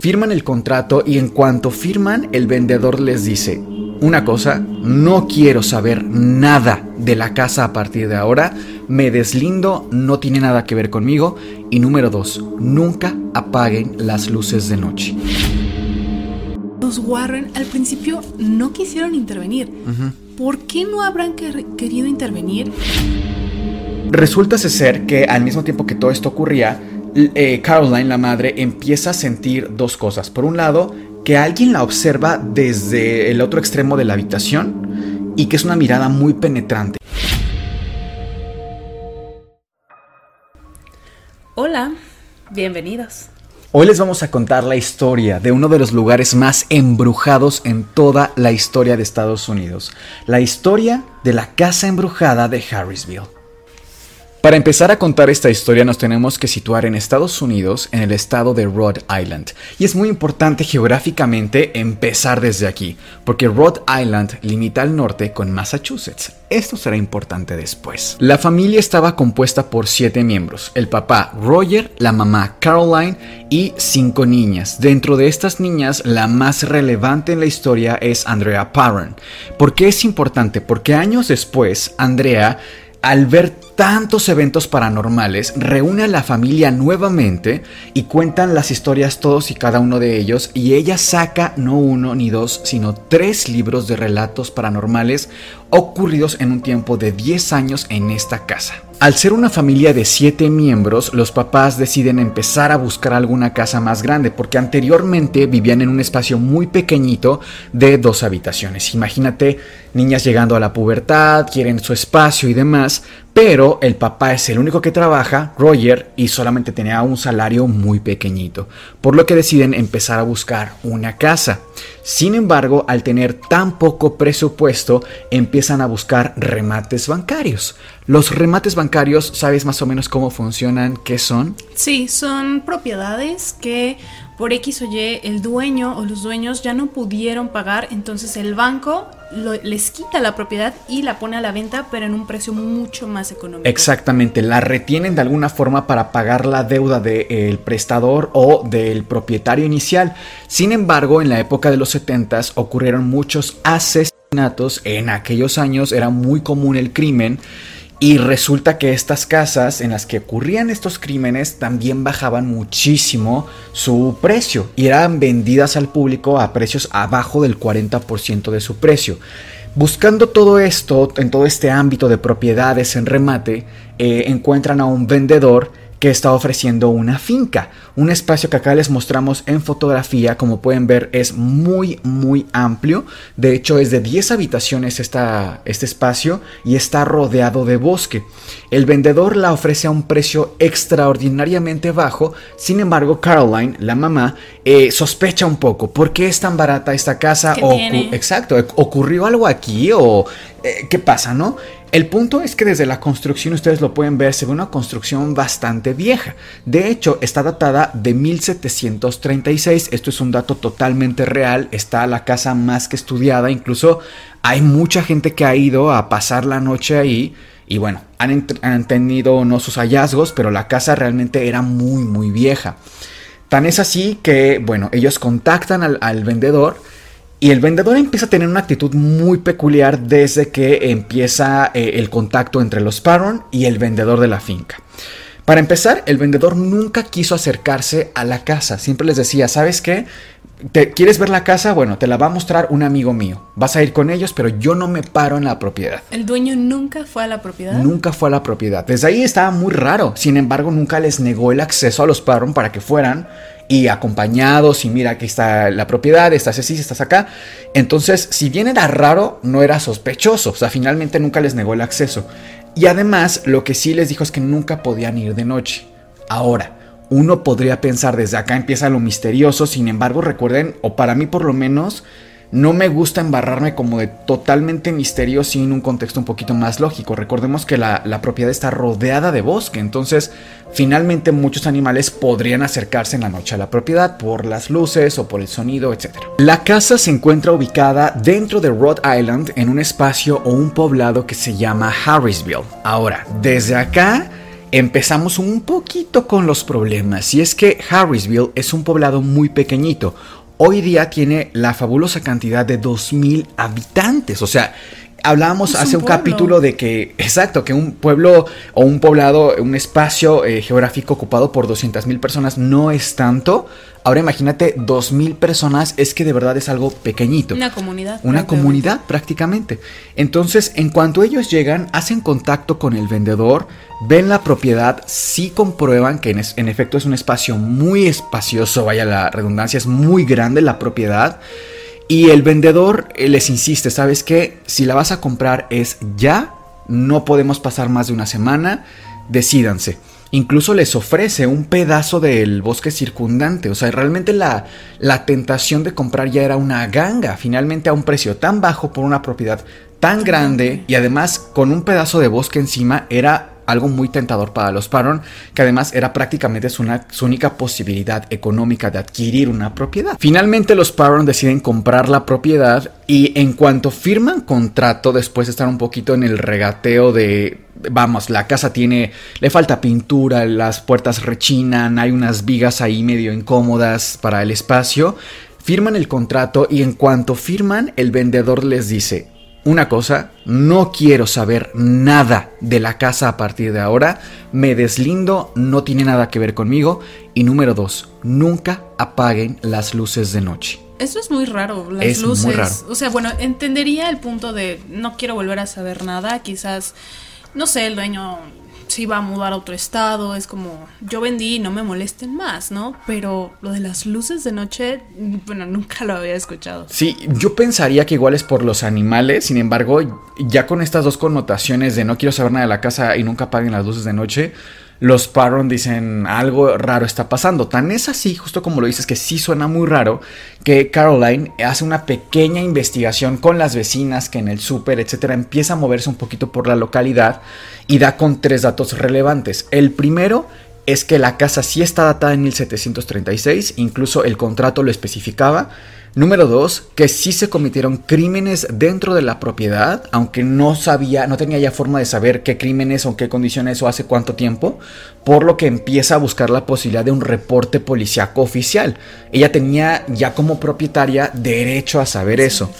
Firman el contrato y en cuanto firman, el vendedor les dice, una cosa, no quiero saber nada de la casa a partir de ahora, me deslindo, no tiene nada que ver conmigo. Y número dos, nunca apaguen las luces de noche. Los Warren al principio no quisieron intervenir. ¿Por qué no habrán querido intervenir? Resulta ser que al mismo tiempo que todo esto ocurría, eh, Caroline, la madre, empieza a sentir dos cosas. Por un lado, que alguien la observa desde el otro extremo de la habitación y que es una mirada muy penetrante. Hola, bienvenidos. Hoy les vamos a contar la historia de uno de los lugares más embrujados en toda la historia de Estados Unidos, la historia de la casa embrujada de Harrisville. Para empezar a contar esta historia nos tenemos que situar en Estados Unidos, en el estado de Rhode Island. Y es muy importante geográficamente empezar desde aquí, porque Rhode Island limita al norte con Massachusetts. Esto será importante después. La familia estaba compuesta por siete miembros, el papá Roger, la mamá Caroline y cinco niñas. Dentro de estas niñas, la más relevante en la historia es Andrea Parron. ¿Por qué es importante? Porque años después, Andrea al ver tantos eventos paranormales, reúne a la familia nuevamente y cuentan las historias todos y cada uno de ellos y ella saca no uno ni dos, sino tres libros de relatos paranormales ocurridos en un tiempo de 10 años en esta casa. Al ser una familia de 7 miembros, los papás deciden empezar a buscar alguna casa más grande porque anteriormente vivían en un espacio muy pequeñito de dos habitaciones. Imagínate niñas llegando a la pubertad, quieren su espacio y demás, pero el papá es el único que trabaja, Roger, y solamente tenía un salario muy pequeñito, por lo que deciden empezar a buscar una casa. Sin embargo, al tener tan poco presupuesto, empiezan a buscar remates bancarios. Los remates bancarios, ¿sabes más o menos cómo funcionan? ¿Qué son? Sí, son propiedades que por X o Y el dueño o los dueños ya no pudieron pagar, entonces el banco les quita la propiedad y la pone a la venta, pero en un precio mucho más económico. Exactamente, la retienen de alguna forma para pagar la deuda del prestador o del propietario inicial. Sin embargo, en la época de los 70 ocurrieron muchos asesinatos, en aquellos años era muy común el crimen y resulta que estas casas en las que ocurrían estos crímenes también bajaban muchísimo su precio y eran vendidas al público a precios abajo del 40% de su precio. Buscando todo esto, en todo este ámbito de propiedades en remate, eh, encuentran a un vendedor que está ofreciendo una finca. Un espacio que acá les mostramos en fotografía, como pueden ver, es muy, muy amplio. De hecho, es de 10 habitaciones esta, este espacio y está rodeado de bosque. El vendedor la ofrece a un precio extraordinariamente bajo. Sin embargo, Caroline, la mamá, eh, sospecha un poco. ¿Por qué es tan barata esta casa? o, exacto, ¿ocurrió algo aquí o eh, qué pasa, no? El punto es que desde la construcción ustedes lo pueden ver, se ve una construcción bastante vieja. De hecho, está datada de 1736. Esto es un dato totalmente real. Está la casa más que estudiada. Incluso hay mucha gente que ha ido a pasar la noche ahí. Y bueno, han, tenido no sus hallazgos, pero la casa realmente era muy, muy vieja. Tan es así que, bueno, ellos contactan al vendedor y el vendedor empieza a tener una actitud muy peculiar desde que empieza eh, el contacto entre los Parron y el vendedor de la finca. Para empezar, el vendedor nunca quiso acercarse a la casa. Siempre les decía, ¿sabes qué? ¿Te, ¿Quieres ver la casa? Bueno, te la va a mostrar un amigo mío. Vas a ir con ellos, pero yo no me paro en la propiedad. ¿El dueño nunca fue a la propiedad? Nunca fue a la propiedad. Desde ahí estaba muy raro. Sin embargo, nunca les negó el acceso a los Parron para que fueran y acompañados y mira aquí está la propiedad, estás así, estás acá. Entonces, si bien era raro, no era sospechoso, o sea, finalmente nunca les negó el acceso. Y además, lo que sí les dijo es que nunca podían ir de noche. Ahora, uno podría pensar desde acá empieza lo misterioso, sin embargo, recuerden, o para mí por lo menos, no me gusta embarrarme como de totalmente misterio sin un contexto un poquito más lógico. Recordemos que la, propiedad está rodeada de bosque, entonces finalmente muchos animales podrían acercarse en la noche a la propiedad por las luces o por el sonido, etc. La casa se encuentra ubicada dentro de Rhode Island en un espacio o un poblado que se llama Harrisville. Ahora, desde acá empezamos un poquito con los problemas, y es que Harrisville es un poblado muy pequeñito, hoy día tiene la fabulosa cantidad de 2.000 habitantes. O sea, hablábamos hace un, capítulo de que, exacto, que un pueblo o un poblado, un espacio eh, geográfico ocupado por 200.000 personas no es tanto. Ahora imagínate, 2.000 personas es que de verdad es algo pequeñito. Una comunidad. Una comunidad prácticamente. Entonces, en cuanto ellos llegan, hacen contacto con el vendedor, ven la propiedad, sí comprueban que en, en efecto es un espacio muy espacioso, vaya la redundancia, es muy grande la propiedad. Y el vendedor eh, les insiste, ¿sabes qué? Si la vas a comprar es ya, no podemos pasar más de una semana, decídanse. Incluso les ofrece un pedazo del bosque circundante. O sea, realmente la, la tentación de comprar ya era una ganga. Finalmente a un precio tan bajo por una propiedad tan grande y además con un pedazo de bosque encima era algo muy tentador para los Parron, que además era prácticamente su, única posibilidad económica de adquirir una propiedad. Finalmente los Parron deciden comprar la propiedad y en cuanto firman contrato, después de estar un poquito en el regateo de vamos, la casa tiene, le falta pintura, las puertas rechinan, hay unas vigas ahí medio incómodas para el espacio. Firman el contrato y en cuanto firman, el vendedor les dice, una cosa, no quiero saber nada de la casa a partir de ahora, me deslindo, no tiene nada que ver conmigo. Y número dos, nunca apaguen las luces de noche. Eso es muy raro, las luces. O sea, bueno, entendería el punto de no quiero volver a saber nada, quizás, no sé, el dueño si va a mudar a otro estado, es como, yo vendí, no me molesten más, ¿no? Pero lo de las luces de noche, bueno, nunca lo había escuchado. Sí, yo pensaría que igual es por los animales, sin embargo, ya con estas dos connotaciones de no quiero saber nada de la casa y nunca apaguen las luces de noche, los Parron dicen algo raro está pasando. Tan es así, justo como lo dices, que sí suena muy raro, que Caroline hace una pequeña investigación con las vecinas que en el súper, etcétera, empieza a moverse un poquito por la localidad y da con tres datos relevantes. El primero es que la casa sí está datada en 1736, incluso el contrato lo especificaba. Número dos, que sí se cometieron crímenes dentro de la propiedad, aunque no sabía, no tenía ya forma de saber qué crímenes o qué condiciones o hace cuánto tiempo, por lo que empieza a buscar la posibilidad de un reporte policíaco oficial. Ella tenía ya como propietaria derecho a saber eso.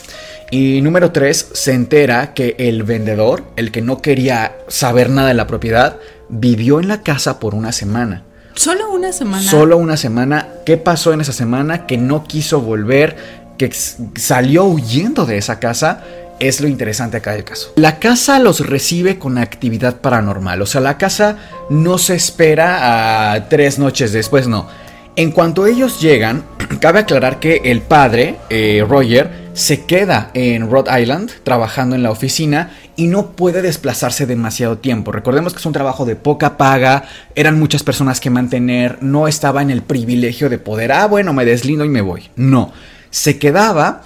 Y número tres, se entera que el vendedor, el que no quería saber nada de la propiedad, vivió en la casa por una semana. Solo una semana. Solo una semana. ¿Qué pasó en esa semana? Que no quiso volver, que salió huyendo de esa casa. Es lo interesante acá del caso. La casa los recibe con actividad paranormal. O sea, la casa no se espera a tres noches después, no. En cuanto ellos llegan, cabe aclarar que el padre, eh, Roger, se queda en Rhode Island trabajando en la oficina y no puede desplazarse demasiado tiempo. Recordemos que es un trabajo de poca paga, eran muchas personas que mantener, no estaba en el privilegio de poder, ah, bueno, me deslindo y me voy. No, se quedaba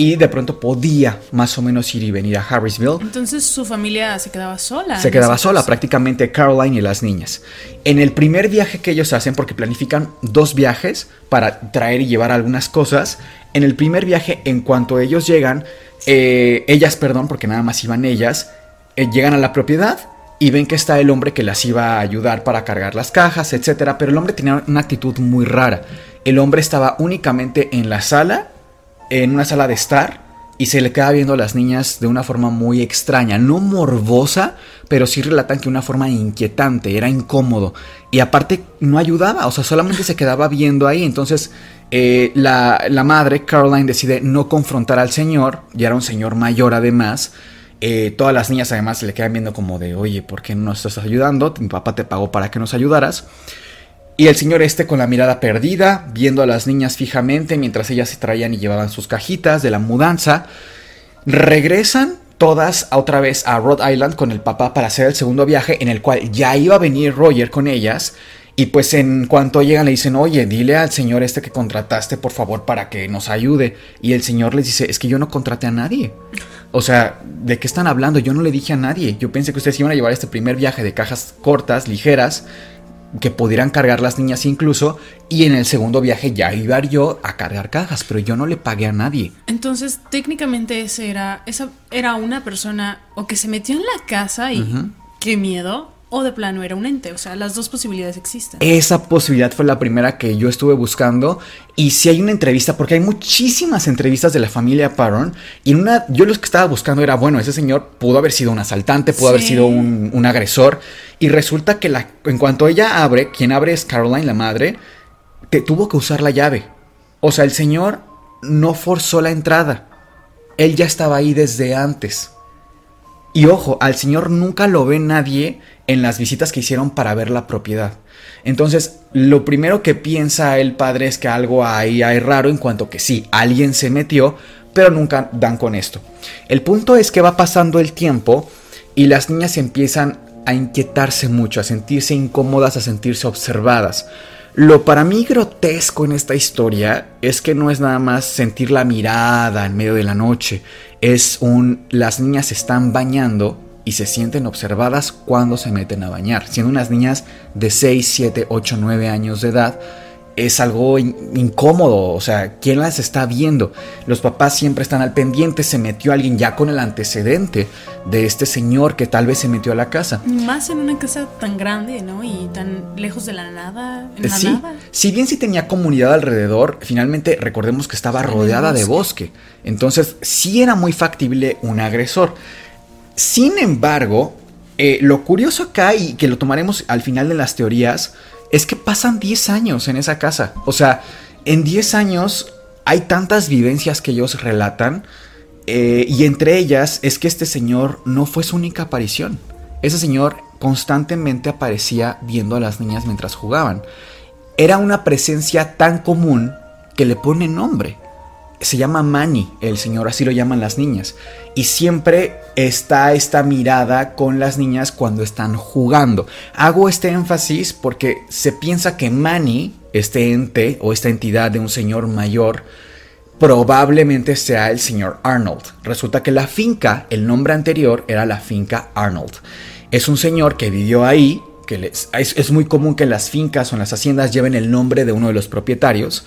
y de pronto podía más o menos ir y venir a Harrisville. Entonces su familia se quedaba sola. Se quedaba sola, prácticamente Caroline y las niñas. En el primer viaje que ellos hacen, porque planifican dos viajes para traer y llevar algunas cosas, en el primer viaje, en cuanto ellos llegan, eh, ellas, perdón, porque nada más iban ellas, eh, llegan a la propiedad y ven que está el hombre que las iba a ayudar para cargar las cajas, etc. Pero el hombre tenía una actitud muy rara. El hombre estaba únicamente en la sala en una sala de estar y se le queda viendo a las niñas de una forma muy extraña, no morbosa, pero sí relatan que una forma inquietante, era incómodo. Y aparte no ayudaba, o sea, solamente se quedaba viendo ahí, entonces eh, la, madre, Caroline, decide no confrontar al señor, ya era un señor mayor además, eh, todas las niñas además se le quedan viendo como de, oye, ¿por qué no nos estás ayudando? Mi papá te pagó para que nos ayudaras. Y el señor este con la mirada perdida, viendo a las niñas fijamente mientras ellas se traían y llevaban sus cajitas de la mudanza. Regresan todas otra vez a Rhode Island con el papá para hacer el segundo viaje en el cual ya iba a venir Roger con ellas. Y pues en cuanto llegan le dicen, oye, dile al señor este que contrataste por favor para que nos ayude. Y el señor les dice, es que yo no contraté a nadie. O sea, ¿de qué están hablando? Yo no le dije a nadie. Yo pensé que ustedes iban a llevar este primer viaje de cajas cortas, ligeras, que pudieran cargar las niñas incluso, y en el segundo viaje ya iba yo a cargar cajas, pero yo no le pagué a nadie. Entonces, técnicamente ese era, esa era una persona o que se metió en la casa y qué miedo, o de plano era un ente. O sea, las dos posibilidades existen. Esa posibilidad fue la primera que yo estuve buscando. Y si hay una entrevista, porque hay muchísimas entrevistas de la familia Paron. Y en una, yo los que estaba buscando era, bueno, ese señor pudo haber sido un asaltante, pudo haber sido un, un, agresor. Y resulta que la, en cuanto ella abre, quien abre es Caroline, la madre, te tuvo que usar la llave. O sea, el señor no forzó la entrada. Él ya estaba ahí desde antes. Y ojo, al señor nunca lo ve nadie en las visitas que hicieron para ver la propiedad. Entonces, lo primero que piensa el padre es que algo ahí hay raro en cuanto que sí, alguien se metió, pero nunca dan con esto. El punto es que va pasando el tiempo y las niñas empiezan a inquietarse mucho, a sentirse incómodas, a sentirse observadas. Lo para mí grotesco en esta historia es que no es nada más sentir la mirada en medio de la noche, es un las niñas están bañando y se sienten observadas cuando se meten a bañar. Siendo unas niñas de 6, 7, 8, 9 años de edad, es algo incómodo, o sea, ¿quién las está viendo? Los papás siempre están al pendiente, se metió alguien ya con el antecedente de este señor que tal vez se metió a la casa. Más en una casa tan grande, ¿no? Y tan lejos de la nada. En la sí, nada. si bien sí tenía comunidad alrededor, finalmente recordemos que estaba rodeada de bosque. Entonces sí era muy factible un agresor. Sin embargo, eh, lo curioso acá, y que lo tomaremos al final de las teorías, es que pasan 10 años en esa casa. O sea, en 10 años hay tantas vivencias que ellos relatan, eh, y entre ellas es que este señor no fue su única aparición. Ese señor constantemente aparecía viendo a las niñas mientras jugaban. Era una presencia tan común que le pone nombre se llama Manny, el señor, así lo llaman las niñas. Y siempre está esta mirada con las niñas cuando están jugando. Hago este énfasis porque se piensa que Manny, este ente o esta entidad de un señor mayor, probablemente sea el señor Arnold. Resulta que la finca, el nombre anterior era la finca Arnold. Es un señor que vivió ahí, que es muy común que las fincas o en las haciendas lleven el nombre de uno de los propietarios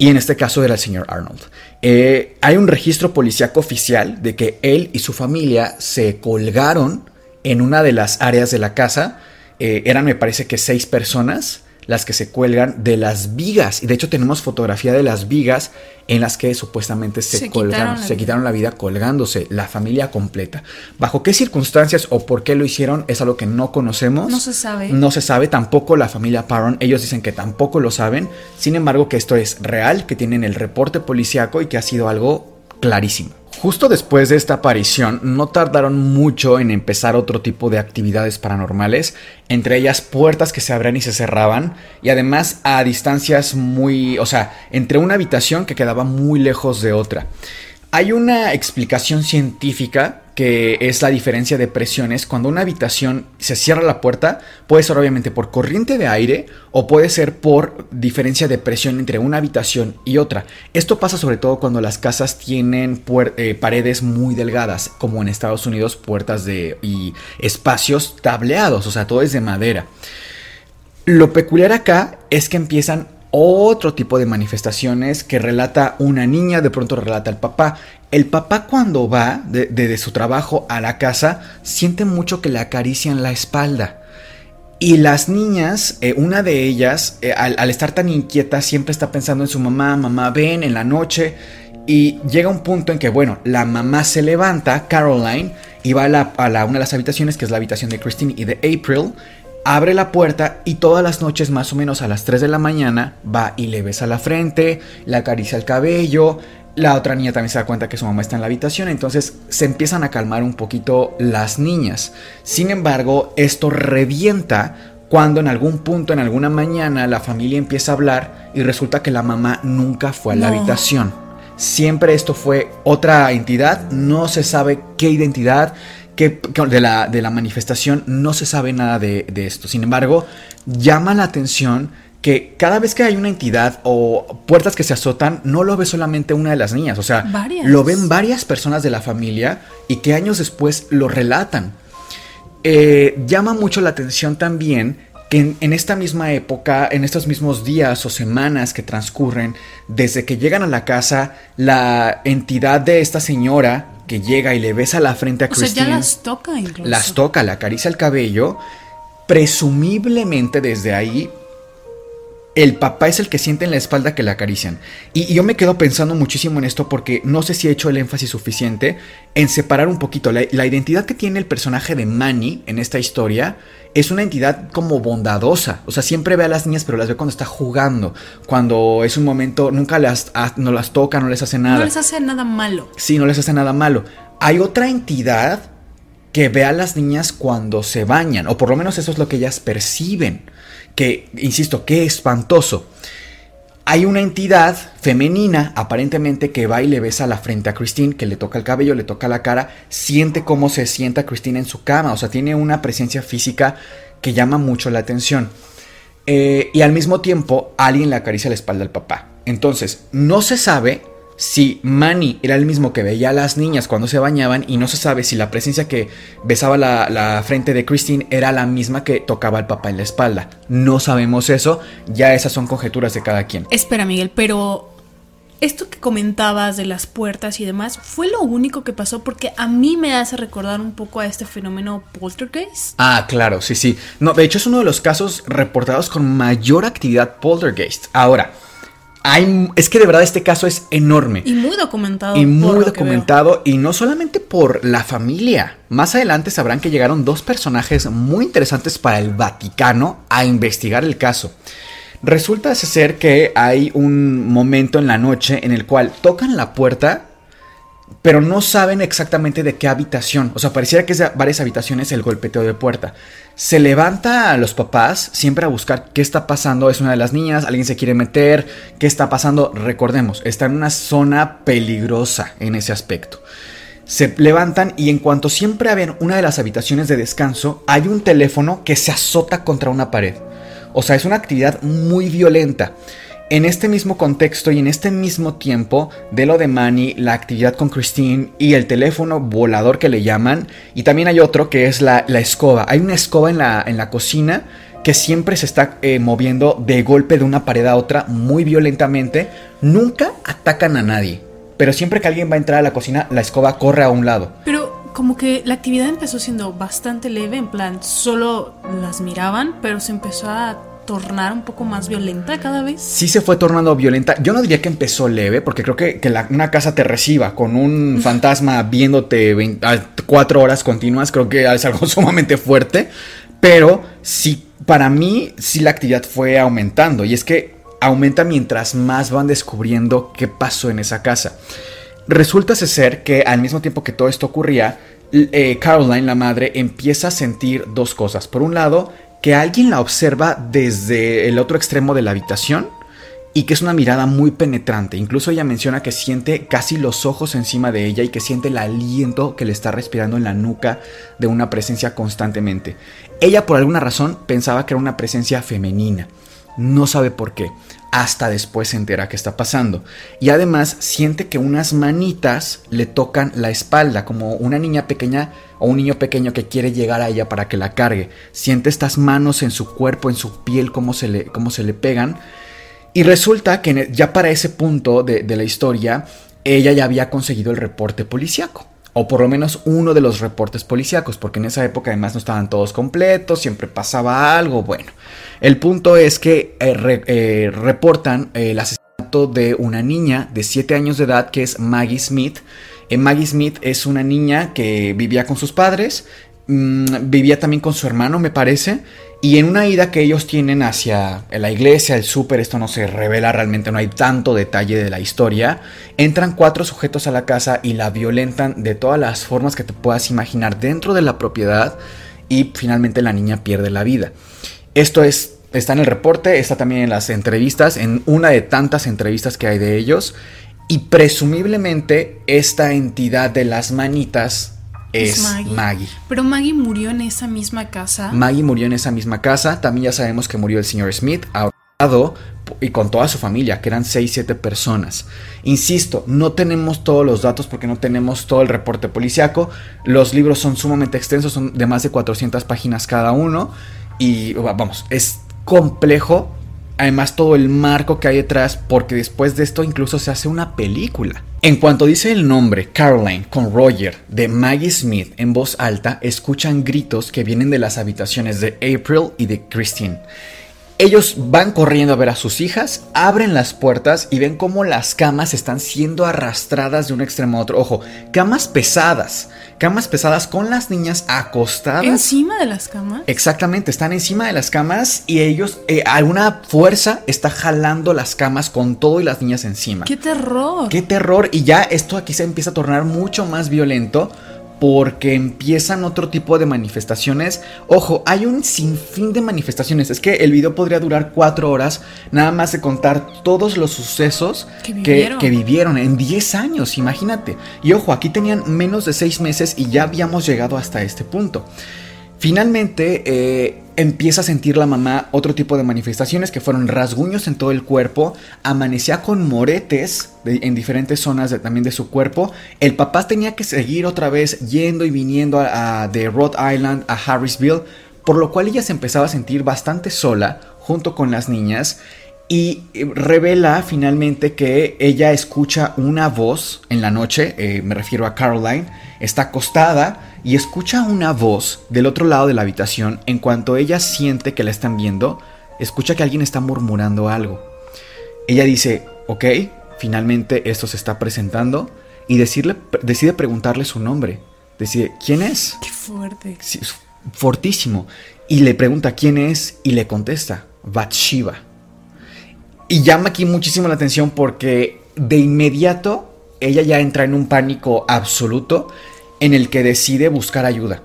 y en este caso era el señor Arnold. Eh, hay un registro policíaco oficial de que él y su familia se colgaron en una de las áreas de la casa. Eh, eran, me parece que seis personas las que se cuelgan de las vigas. Y de hecho tenemos fotografía de las vigas en las que supuestamente se, Se colgaron, quitaron se quitaron la vida colgándose, la familia completa. ¿Bajo qué circunstancias o por qué lo hicieron? Es algo que no conocemos. No se sabe. No se sabe tampoco la familia Parron. Ellos dicen que tampoco lo saben. Sin embargo, que esto es real, que tienen el reporte policiaco y que ha sido algo clarísimo. Justo después de esta aparición, no tardaron mucho en empezar otro tipo de actividades paranormales, entre ellas puertas que se abrían y se cerraban, y además a distancias muy, o sea, entre una habitación que quedaba muy lejos de otra. Hay una explicación científica que es la diferencia de presiones. Cuando una habitación se cierra la puerta, puede ser obviamente por corriente de aire o puede ser por diferencia de presión entre una habitación y otra. Esto pasa sobre todo cuando las casas tienen eh, paredes muy delgadas, como en Estados Unidos, puertas de y espacios tableados, o sea, todo es de madera. Lo peculiar acá es que empiezan otro tipo de manifestaciones que relata una niña, de pronto relata el papá. El papá cuando va de, de- su trabajo a la casa siente mucho que le acarician la espalda. Y las niñas, eh, una de ellas, eh, al, al estar tan inquieta, siempre está pensando en su mamá, mamá, ven en la noche. Y llega un punto en que, bueno, la mamá se levanta, Caroline, y va a, la- a la- una de las habitaciones, que es la habitación de Christine y de April, abre la puerta y todas las noches, más o menos a las 3 de la mañana, va y le besa la frente, le acaricia el cabello. La otra niña también se da cuenta que su mamá está en la habitación, entonces se empiezan a calmar un poquito las niñas. Sin embargo, esto revienta cuando en algún punto, en alguna mañana, la familia empieza a hablar y resulta que la mamá nunca fue a la No. habitación. Siempre esto fue otra entidad, no se sabe qué identidad, qué, de, la, de la manifestación, no se sabe nada de, de esto. Sin embargo, llama la atención que cada vez que hay una entidad o puertas que se azotan, no lo ve solamente una de las niñas, o sea, Varias. lo ven varias personas de la familia y que años después lo relatan. Eh, llama mucho la atención también que en, en esta misma época, en estos mismos días o semanas que transcurren, desde que llegan a la casa, la entidad de esta señora que llega y le besa la frente a O sea, Christine, ya las toca incluso. las toca, le acaricia el cabello, presumiblemente desde ahí el papá es el que siente en la espalda que le acarician. Y, y yo me quedo pensando muchísimo en esto porque no sé si he hecho el énfasis suficiente en separar un poquito. La, la identidad que tiene el personaje de Manny en esta historia es una entidad como bondadosa. O sea, siempre ve a las niñas, pero las ve cuando está jugando. Cuando es un momento, nunca las, ah, no las toca, no les hace nada. No les hace nada malo. Sí, no les hace nada malo. Hay otra entidad que ve a las niñas cuando se bañan, o por lo menos eso es lo que ellas perciben. Que, insisto, qué espantoso. Hay una entidad femenina, aparentemente, que va y le besa la frente a Christine, que le toca el cabello, le toca la cara, siente cómo se sienta Christine en su cama, o sea, tiene una presencia física que llama mucho la atención. Eh, y al mismo tiempo, alguien le acaricia la espalda al papá. Entonces, no se sabe si Manny era el mismo que veía a las niñas cuando se bañaban y no se sabe si la presencia que besaba la, la frente de Christine era la misma que tocaba al papá en la espalda. No sabemos eso, ya esas son conjeturas de cada quien. Espera, Miguel, pero esto que comentabas de las puertas y demás, ¿fue lo único que pasó? Porque a mí me hace recordar un poco a este fenómeno poltergeist. Ah, claro, sí, sí. No, de hecho es uno de los casos reportados con mayor actividad poltergeist. Ahora, hay, es que de verdad este caso es enorme. Y muy documentado. Y muy documentado, y no solamente por la familia. Más adelante sabrán que llegaron dos personajes muy interesantes para el Vaticano a investigar el caso. Resulta ser que hay un momento en la noche en el cual tocan la puerta, pero no saben exactamente de qué habitación. O sea, pareciera que es de varias habitaciones el golpeteo de puerta. Se levanta a los papás siempre a buscar qué está pasando. Es una de las niñas, alguien se quiere meter, qué está pasando. Recordemos, está en una zona peligrosa en ese aspecto. Se levantan y en cuanto siempre abren una de las habitaciones de descanso, hay un teléfono que se azota contra una pared. O sea, es una actividad muy violenta. En este mismo contexto y en este mismo tiempo de lo de Manny, la actividad con Christine y el teléfono volador que le llaman, y también hay otro que es la, escoba. Hay una escoba en la, en la cocina que siempre se está eh, moviendo de golpe de una pared a otra muy violentamente. Nunca atacan a nadie, pero siempre que alguien va a entrar a la cocina, la escoba corre a un lado. Pero como que la actividad empezó siendo bastante leve, en plan, solo las miraban, pero se empezó a tornar un poco más violenta cada vez. sí se fue tornando violenta. Yo no diría que empezó leve, porque creo que, que la- una casa te reciba con un fantasma viéndote 20 a cuatro horas continuas, creo que es algo sumamente fuerte. Pero sí, para mí, sí la actividad fue aumentando. Y es que aumenta mientras más van descubriendo qué pasó en esa casa. Resulta ser que al mismo tiempo que todo esto ocurría, eh, Caroline, la madre, empieza a sentir dos cosas. Por un lado, que alguien la observa desde el otro extremo de la habitación y que es una mirada muy penetrante. Incluso ella menciona que siente casi los ojos encima de ella y que siente el aliento que le está respirando en la nuca de una presencia constantemente. Ella por alguna razón pensaba que era una presencia femenina. No sabe por qué. Hasta después se entera que está pasando. Y además siente que unas manitas le tocan la espalda, como una niña pequeña o un niño pequeño que quiere llegar a ella para que la cargue. Siente estas manos en su cuerpo, en su piel, cómo se le, cómo se le pegan. Y resulta que ya para ese punto de, de la historia, ella ya había conseguido el reporte policíaco. O por lo menos uno de los reportes policíacos, porque en esa época además no estaban todos completos, siempre pasaba algo. Bueno, el punto es que eh, eh, reportan eh, el asesinato de una niña de 7 años de edad que es Maggie Smith. Eh, Maggie Smith es una niña que vivía con sus padres, mm, vivía también con su hermano, me parece. Y en una ida que ellos tienen hacia la iglesia, el súper, esto no se revela realmente, no hay tanto detalle de la historia, entran cuatro sujetos a la casa y la violentan de todas las formas que te puedas imaginar dentro de la propiedad y finalmente la niña pierde la vida. Esto es, está en el reporte, está también en las entrevistas, en una de tantas entrevistas que hay de ellos. Y presumiblemente esta entidad de las manitas es, Maggie. Pero Maggie murió en esa misma casa. Maggie murió en esa misma casa. También ya sabemos que murió el señor Smith ahorcado y con toda su familia, que eran 6, 7 personas. Insisto, no tenemos todos los datos porque no tenemos todo el reporte policiaco. Los libros son sumamente extensos, son de más de 400 páginas cada uno. Y vamos, es complejo. Además, todo el marco que hay detrás, porque después de esto incluso se hace una película. En cuanto dice el nombre Caroline con Roger de Maggie Smith en voz alta, escuchan gritos que vienen de las habitaciones de April y de Christine. Ellos van corriendo a ver a sus hijas, abren las puertas y ven cómo las camas están siendo arrastradas de un extremo a otro. Ojo, camas pesadas, camas pesadas con las niñas acostadas. ¿Encima de las camas? Exactamente, están encima de las camas y ellos, eh, alguna fuerza está jalando las camas con todo y las niñas encima. ¡Qué terror! ¡Qué terror! Y ya esto aquí se empieza a tornar mucho más violento porque empiezan otro tipo de manifestaciones. Ojo, hay un sinfín de manifestaciones. Es que el video podría durar cuatro horas, nada más de contar todos los sucesos que vivieron, en 10 años, imagínate. Y ojo, aquí tenían menos de seis meses y ya habíamos llegado hasta este punto. Finalmente, eh, empieza a sentir la mamá otro tipo de manifestaciones que fueron rasguños en todo el cuerpo, amanecía con moretes en diferentes zonas también de su cuerpo. El papá tenía que seguir otra vez yendo y viniendo de Rhode Island a Harrisville, por lo cual ella se empezaba a sentir bastante sola junto con las niñas y revela finalmente que ella escucha una voz en la noche, eh, me refiero a Caroline, está acostada y escucha una voz del otro lado de la habitación. En cuanto ella siente que la están viendo, escucha que alguien está murmurando algo. Ella dice, ok, finalmente esto se está presentando y decirle, decide preguntarle su nombre. Decide, ¿quién es? Qué fuerte. fortísimo. Y le pregunta quién es y le contesta, Bathsheba. Y llama aquí muchísimo la atención porque de inmediato ella ya entra en un pánico absoluto en el que decide buscar ayuda.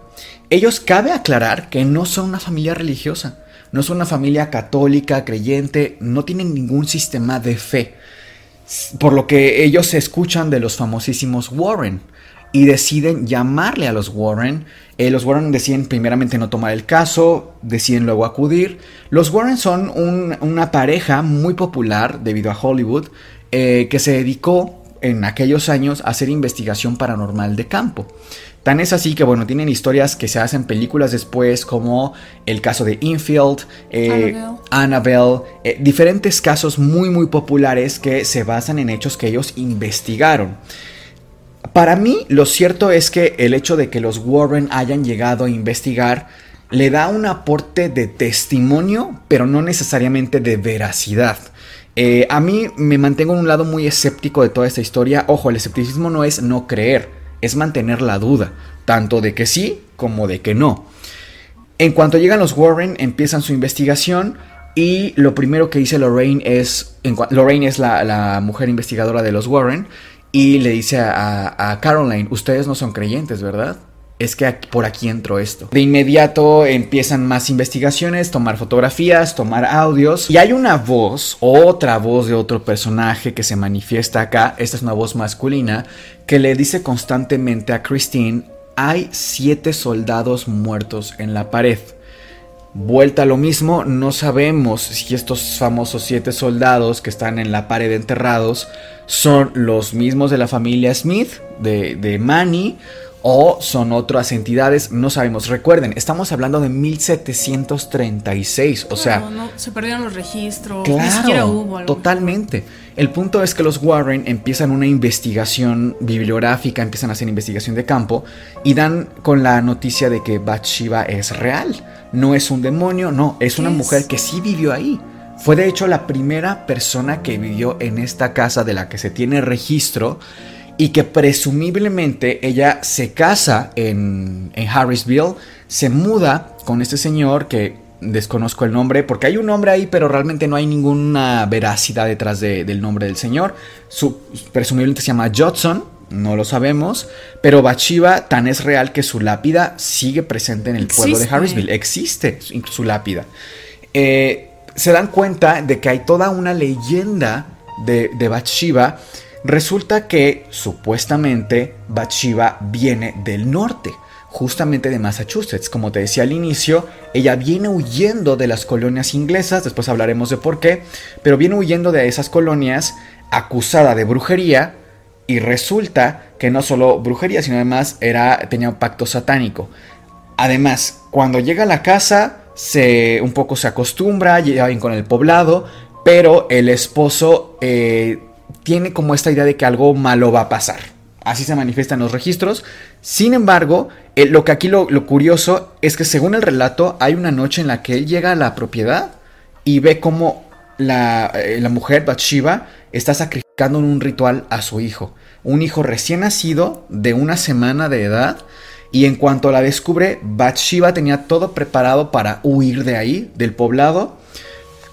Ellos cabe aclarar que no son una familia religiosa, no son una familia católica, creyente, no tienen ningún sistema de fe. Por lo que ellos se escuchan de los famosísimos Warren y deciden llamarle a los Warren. Eh, los Warren deciden primeramente no tomar el caso, deciden luego acudir. Los Warren son una pareja muy popular debido a Hollywood eh, que se dedicó en aquellos años hacer investigación paranormal de campo. Tan es así que, bueno, tienen historias que se hacen películas después, como el caso de Infield, eh, Annabelle, eh, diferentes casos muy, muy populares que se basan en hechos que ellos investigaron. Para mí, lo cierto es que el hecho de que los Warren hayan llegado a investigar le da un aporte de testimonio, pero no necesariamente de veracidad. Eh, a mí me mantengo en un lado muy escéptico de toda esta historia. Ojo, el escepticismo no es no creer, es mantener la duda, tanto de que sí como de que no. En cuanto llegan los Warren, empiezan su investigación y lo primero que dice Lorraine es, Lorraine es la, mujer investigadora de los Warren, y le dice a Caroline, ustedes no son creyentes, ¿verdad? Es que por aquí entró esto. De inmediato empiezan más investigaciones, tomar fotografías, tomar audios y hay una voz, otra voz de otro personaje que se manifiesta acá, esta es una voz masculina, que le dice constantemente a Christine, hay siete soldados muertos en la pared. Vuelta a lo mismo, no sabemos si estos famosos siete soldados que están en la pared enterrados son los mismos de la familia Smith, de, de Manny, o son otras entidades, no sabemos. Recuerden, estamos hablando de 1736, o sea... No, se perdieron los registros, claro, ni siquiera hubo algo. Totalmente. El punto es que los Warren empiezan una investigación bibliográfica, empiezan a hacer investigación de campo y dan con la noticia de que Bathsheba es real. No es un demonio, no, es una mujer que sí vivió ahí. Fue de hecho la primera persona que vivió en esta casa de la que se tiene registro y que presumiblemente ella se casa en, Harrisville, se muda con este señor que desconozco el nombre, porque hay un nombre ahí, pero realmente no hay ninguna veracidad detrás del nombre del señor. Su, presumiblemente se llama Judson, no lo sabemos, pero Bathsheba tan es real que su lápida sigue presente en el pueblo de Harrisville, existe su lápida. eh, se dan cuenta de que hay toda una leyenda de, de Bathsheba. Resulta que supuestamente Bathsheba viene del norte justamente de Massachusetts. Como te decía al inicio, ella viene huyendo de las colonias inglesas, después hablaremos de por qué, pero viene huyendo de esas colonias acusada de brujería y resulta que no solo brujería, sino además era, tenía un pacto satánico. Además, cuando llega a la casa, se, un poco se acostumbra, llega bien con el poblado, pero el esposo eh, tiene como esta idea de que algo malo va a pasar. Así se manifiestan los registros. Sin embargo, eh, lo que aquí lo, curioso es que según el relato hay una noche en la que él llega a la propiedad y ve cómo la, eh, la mujer Bathsheba está sacrificando en un ritual a su hijo. Un hijo recién nacido de una semana de edad. Y en cuanto la descubre, Bathsheba tenía todo preparado para huir de ahí, del poblado.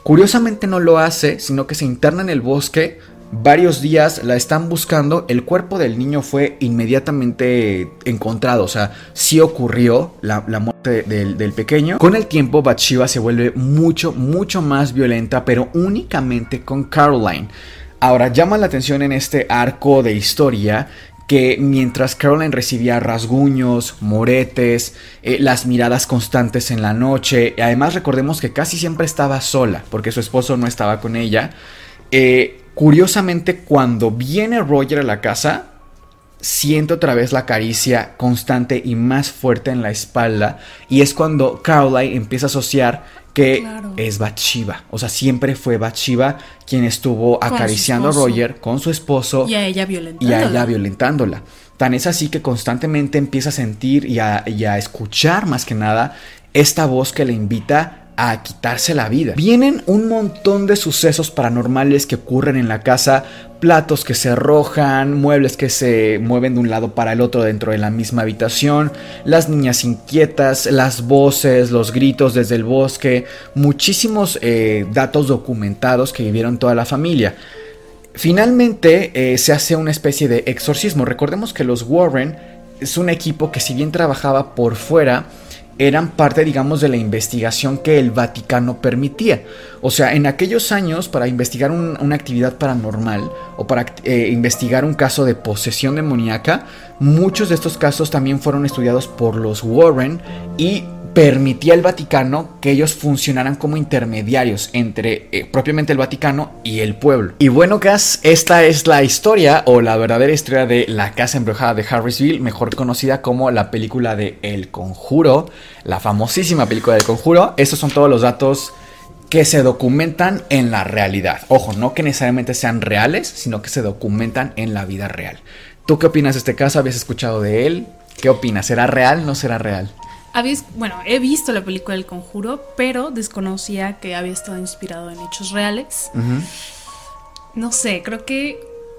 Curiosamente no lo hace, sino que se interna en el bosque Varios días la están buscando, el cuerpo del niño fue inmediatamente encontrado, o sea, sí ocurrió la, muerte del, pequeño. Con el tiempo, Bathsheba se vuelve mucho, mucho más violenta, pero únicamente con Caroline. Ahora, llama la atención en este arco de historia que mientras Caroline recibía rasguños, moretes, eh, las miradas constantes en la noche, además recordemos que casi siempre estaba sola, porque su esposo no estaba con ella, eh, Curiosamente, cuando viene Roger a la casa, siente otra vez la caricia constante y más fuerte en la espalda. Y es cuando Caroline empieza a asociar que es Bathsheba. O sea, siempre fue Bathsheba quien estuvo acariciando a Roger con su esposo. Y a ella violentándola. Y a ella violentándola. Tan es así que constantemente empieza a sentir y a, y a escuchar más que nada esta voz que le invita a quitarse la vida. Vienen un montón de sucesos paranormales que ocurren en la casa, platos que se arrojan, muebles que se mueven de un lado para el otro dentro de la misma habitación, las niñas inquietas, las voces, los gritos desde el bosque, muchísimos eh, datos documentados que vivieron toda la familia. Finalmente eh, se hace una especie de exorcismo. Recordemos que los Warren es un equipo que si bien trabajaba por fuera, eran parte, digamos, de la investigación que el Vaticano permitía. O sea, en aquellos años, para investigar una actividad paranormal o para eh, investigar un caso de posesión demoníaca, muchos de estos casos también fueron estudiados por los Warren y permitía el Vaticano que ellos funcionaran como intermediarios entre eh, propiamente el Vaticano y el pueblo. Y bueno, Gas, esta es la historia o la verdadera historia de la casa embrujada de Harrisville, mejor conocida como la película de El Conjuro, la famosísima película del Conjuro. Estos son todos los datos que se documentan en la realidad. Ojo, no que necesariamente sean reales, sino que se documentan en la vida real. ¿Tú qué opinas de este caso? ¿Habías escuchado de él? ¿Qué opinas? ¿Será real? ¿No será real? Bueno, he visto la película del conjuro, pero desconocía que había estado inspirado en hechos reales. No sé, creo que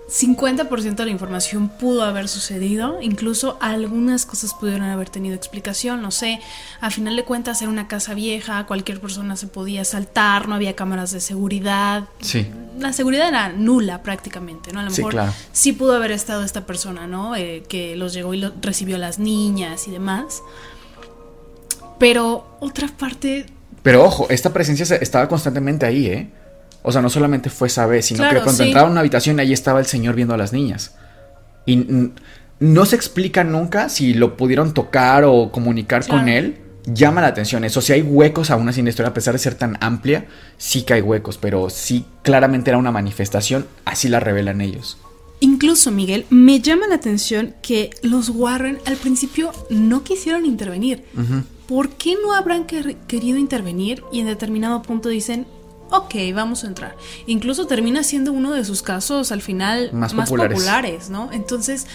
50% de la información pudo haber sucedido, incluso algunas cosas pudieron haber tenido explicación, no sé, a final de cuentas era una casa vieja, cualquier persona se podía saltar, no había cámaras de seguridad. Sí. La seguridad era nula prácticamente, ¿no? A lo mejor sí, pudo haber estado esta persona, ¿no? Eh, que los llegó y recibió a las niñas y demás. Pero otra parte... Pero ojo, esta presencia estaba constantemente ahí, ¿eh? O sea, no solamente fue esa vez, sino que cuando entraba en una habitación ahí estaba el señor viendo a las niñas. Y no se explica nunca si lo pudieron tocar o comunicar con él. Llama la atención eso. Si hay huecos aún así en la historia, a pesar de ser tan amplia, sí que hay huecos, pero sí claramente era una manifestación, así la revelan ellos. Incluso, Miguel, me llama la atención que los Warren al principio no quisieron intervenir. ¿Por qué no habrán querido intervenir y en determinado punto dicen, ok, vamos a entrar? Incluso termina siendo uno de sus casos al final más, populares. ¿no? Entonces,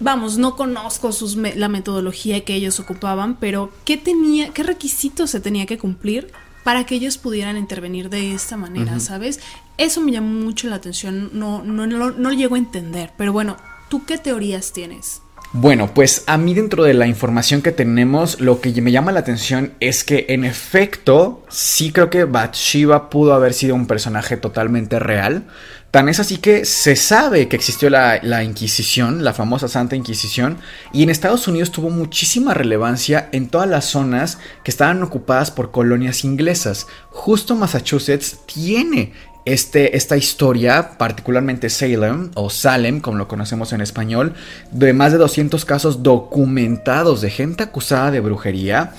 vamos, no conozco sus la metodología que ellos ocupaban, pero ¿qué, tenía, ¿qué requisitos se tenía que cumplir para que ellos pudieran intervenir de esta manera, ¿sabes? Eso me llamó mucho la atención, no, no, no, no lo llego a entender, pero bueno, ¿tú qué teorías tienes? Bueno, pues a mí dentro de la información que tenemos, lo que me llama la atención es que en efecto, sí creo que Bathsheba pudo haber sido un personaje totalmente real, Tan es así que se sabe que existió la, la, Inquisición, la famosa Santa Inquisición, y en Estados Unidos tuvo muchísima relevancia en todas las zonas que estaban ocupadas por colonias inglesas. Justo Massachusetts tiene este, esta historia, particularmente Salem o Salem, como lo conocemos en español, de más de 200 casos documentados de gente acusada de brujería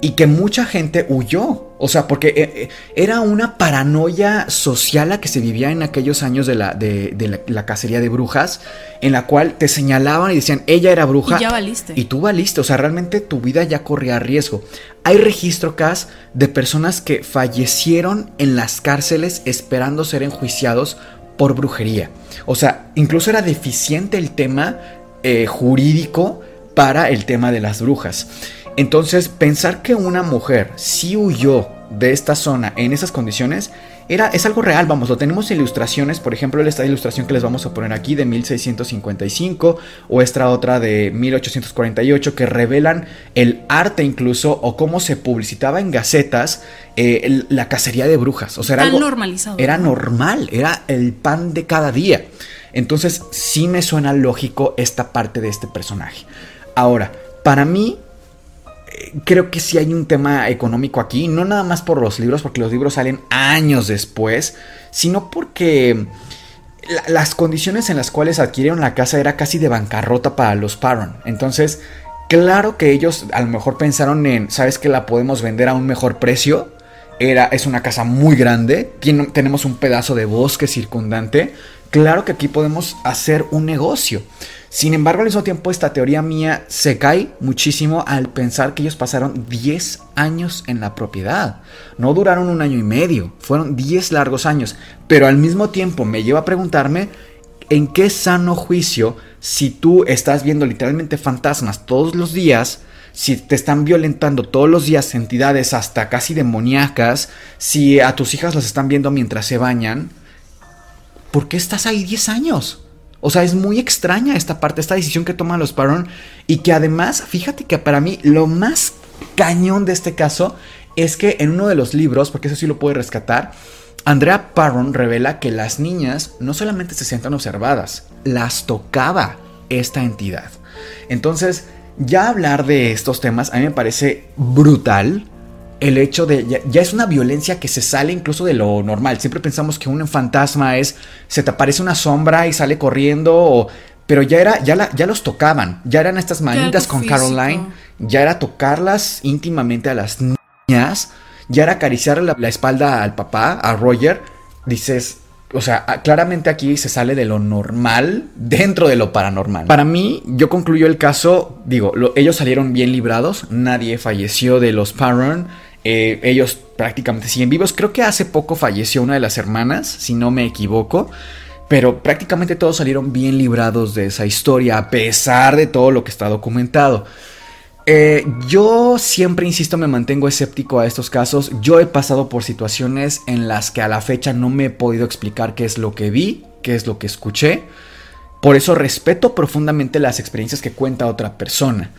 y que mucha gente huyó. O sea, porque eh, eh, era una paranoia social la que se vivía en aquellos años de la, de, la, cacería de brujas, en la cual te señalaban y decían, ella era bruja. Y ya valiste. Y tú valiste. O sea, realmente tu vida ya corría riesgo. Hay registro, Cas, de personas que fallecieron en las cárceles esperando ser enjuiciados por brujería. O sea, incluso era deficiente el tema eh, jurídico para el tema de las brujas. Entonces, pensar que una mujer sí huyó de esta zona en esas condiciones era, es algo real, vamos, lo tenemos en ilustraciones, por ejemplo, esta ilustración que les vamos a poner aquí de 1655 o esta otra de 1848 que revelan el arte incluso o cómo se publicitaba en gacetas eh, la cacería de brujas. O sea, era algo, normalizado. Era normal, era el pan de cada día. Entonces sí me suena lógico esta parte de este personaje. Ahora, para mí creo que sí hay un tema económico aquí, no nada más por los libros, porque los libros salen años después, sino porque las condiciones en las cuales adquirieron la casa era casi de bancarrota para los Parron. Entonces, claro que ellos a lo mejor pensaron en, ¿sabes que la podemos vender a un mejor precio? Era, es una casa muy grande, tenemos un pedazo de bosque circundante. Claro que aquí podemos hacer un negocio. Sin embargo, al mismo tiempo, esta teoría mía se cae muchísimo al pensar que ellos pasaron 10 años en la propiedad. No duraron un año y medio, fueron 10 largos años. Pero al mismo tiempo me lleva a preguntarme en qué sano juicio, si tú estás viendo literalmente fantasmas todos los días, si te están violentando todos los días entidades hasta casi demoníacas, si a tus hijas las están viendo mientras se bañan, ¿por qué estás ahí 10 años? O sea, es muy extraña esta parte, esta decisión que toman los Parron. Y que además, fíjate que para mí lo más cañón de este caso es que en uno de los libros, porque eso sí lo puede rescatar, Andrea Parron revela que las niñas no solamente se sientan observadas, las tocaba esta entidad. Entonces, ya hablar de estos temas a mí me parece brutal el hecho de ya, es una violencia que se sale incluso de lo normal. Siempre pensamos que un fantasma es se te aparece una sombra y sale corriendo pero ya era ya ya los tocaban, ya eran estas manitas con Caroline, ya era tocarlas íntimamente a las niñas, ya era acariciar la, la espalda al papá, a Roger. Dices, o sea, claramente aquí se sale de lo normal dentro de lo paranormal. Para mí, yo concluyo el caso, digo, ellos salieron bien librados, nadie falleció de los Parron. Eh, ellos prácticamente siguen vivos. Creo que hace poco falleció una de las hermanas, si no me equivoco. Pero prácticamente todos salieron bien librados de esa historia, a pesar de todo lo que está documentado. Eh, yo siempre, insisto, me mantengo escéptico a estos casos. Yo he pasado por situaciones en las que a la fecha no me he podido explicar qué es lo que vi, qué es lo que escuché. Por eso respeto profundamente las experiencias que cuenta otra persona.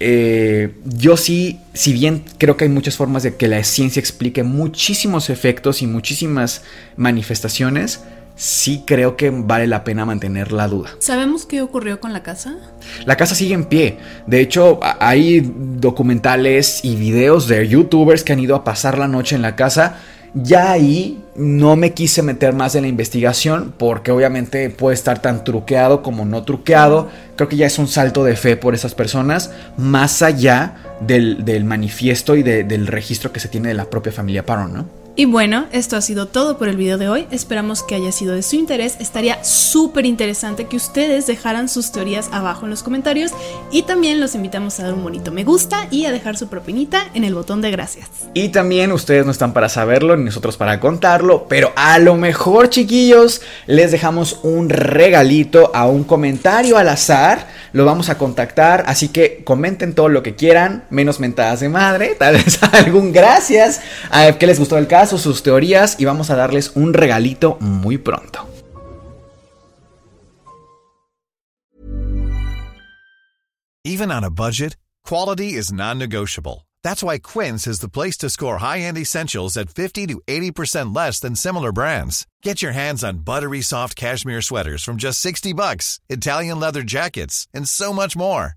Eh, yo sí, si bien creo que hay muchas formas de que la ciencia explique muchísimos efectos y muchísimas manifestaciones, sí creo que vale la pena mantener la duda. ¿Sabemos qué ocurrió con la casa? La casa sigue en pie. De hecho, hay documentales y videos de youtubers que han ido a pasar la noche en la casa. Ya ahí no me quise meter más en la investigación porque obviamente puede estar tan truqueado como no truqueado. Creo que ya es un salto de fe por esas personas, más allá del, manifiesto y del registro que se tiene de la propia familia Paron, ¿no? Y bueno, esto ha sido todo por el video de hoy. Esperamos que haya sido de su interés. Estaría súper interesante que ustedes dejaran sus teorías abajo en los comentarios. Y también los invitamos a dar un bonito me gusta y a dejar su propinita en el botón de gracias. Y también ustedes no están para saberlo ni nosotros para contarlo. Pero a lo mejor, chiquillos, les dejamos un regalito a un comentario al azar. Lo vamos a contactar. Así que comenten todo lo que quieran, menos mentadas de madre. Tal vez algún gracias. A que les gustó el caso sus teorías y vamos a darles un regalito muy pronto. Even on a budget, quality is non-negotiable. That's why Quince is the place to score high-end essentials at 50 to 80% less than similar brands. Get your hands on buttery soft cashmere sweaters from just 60 bucks, Italian leather jackets, and so much more.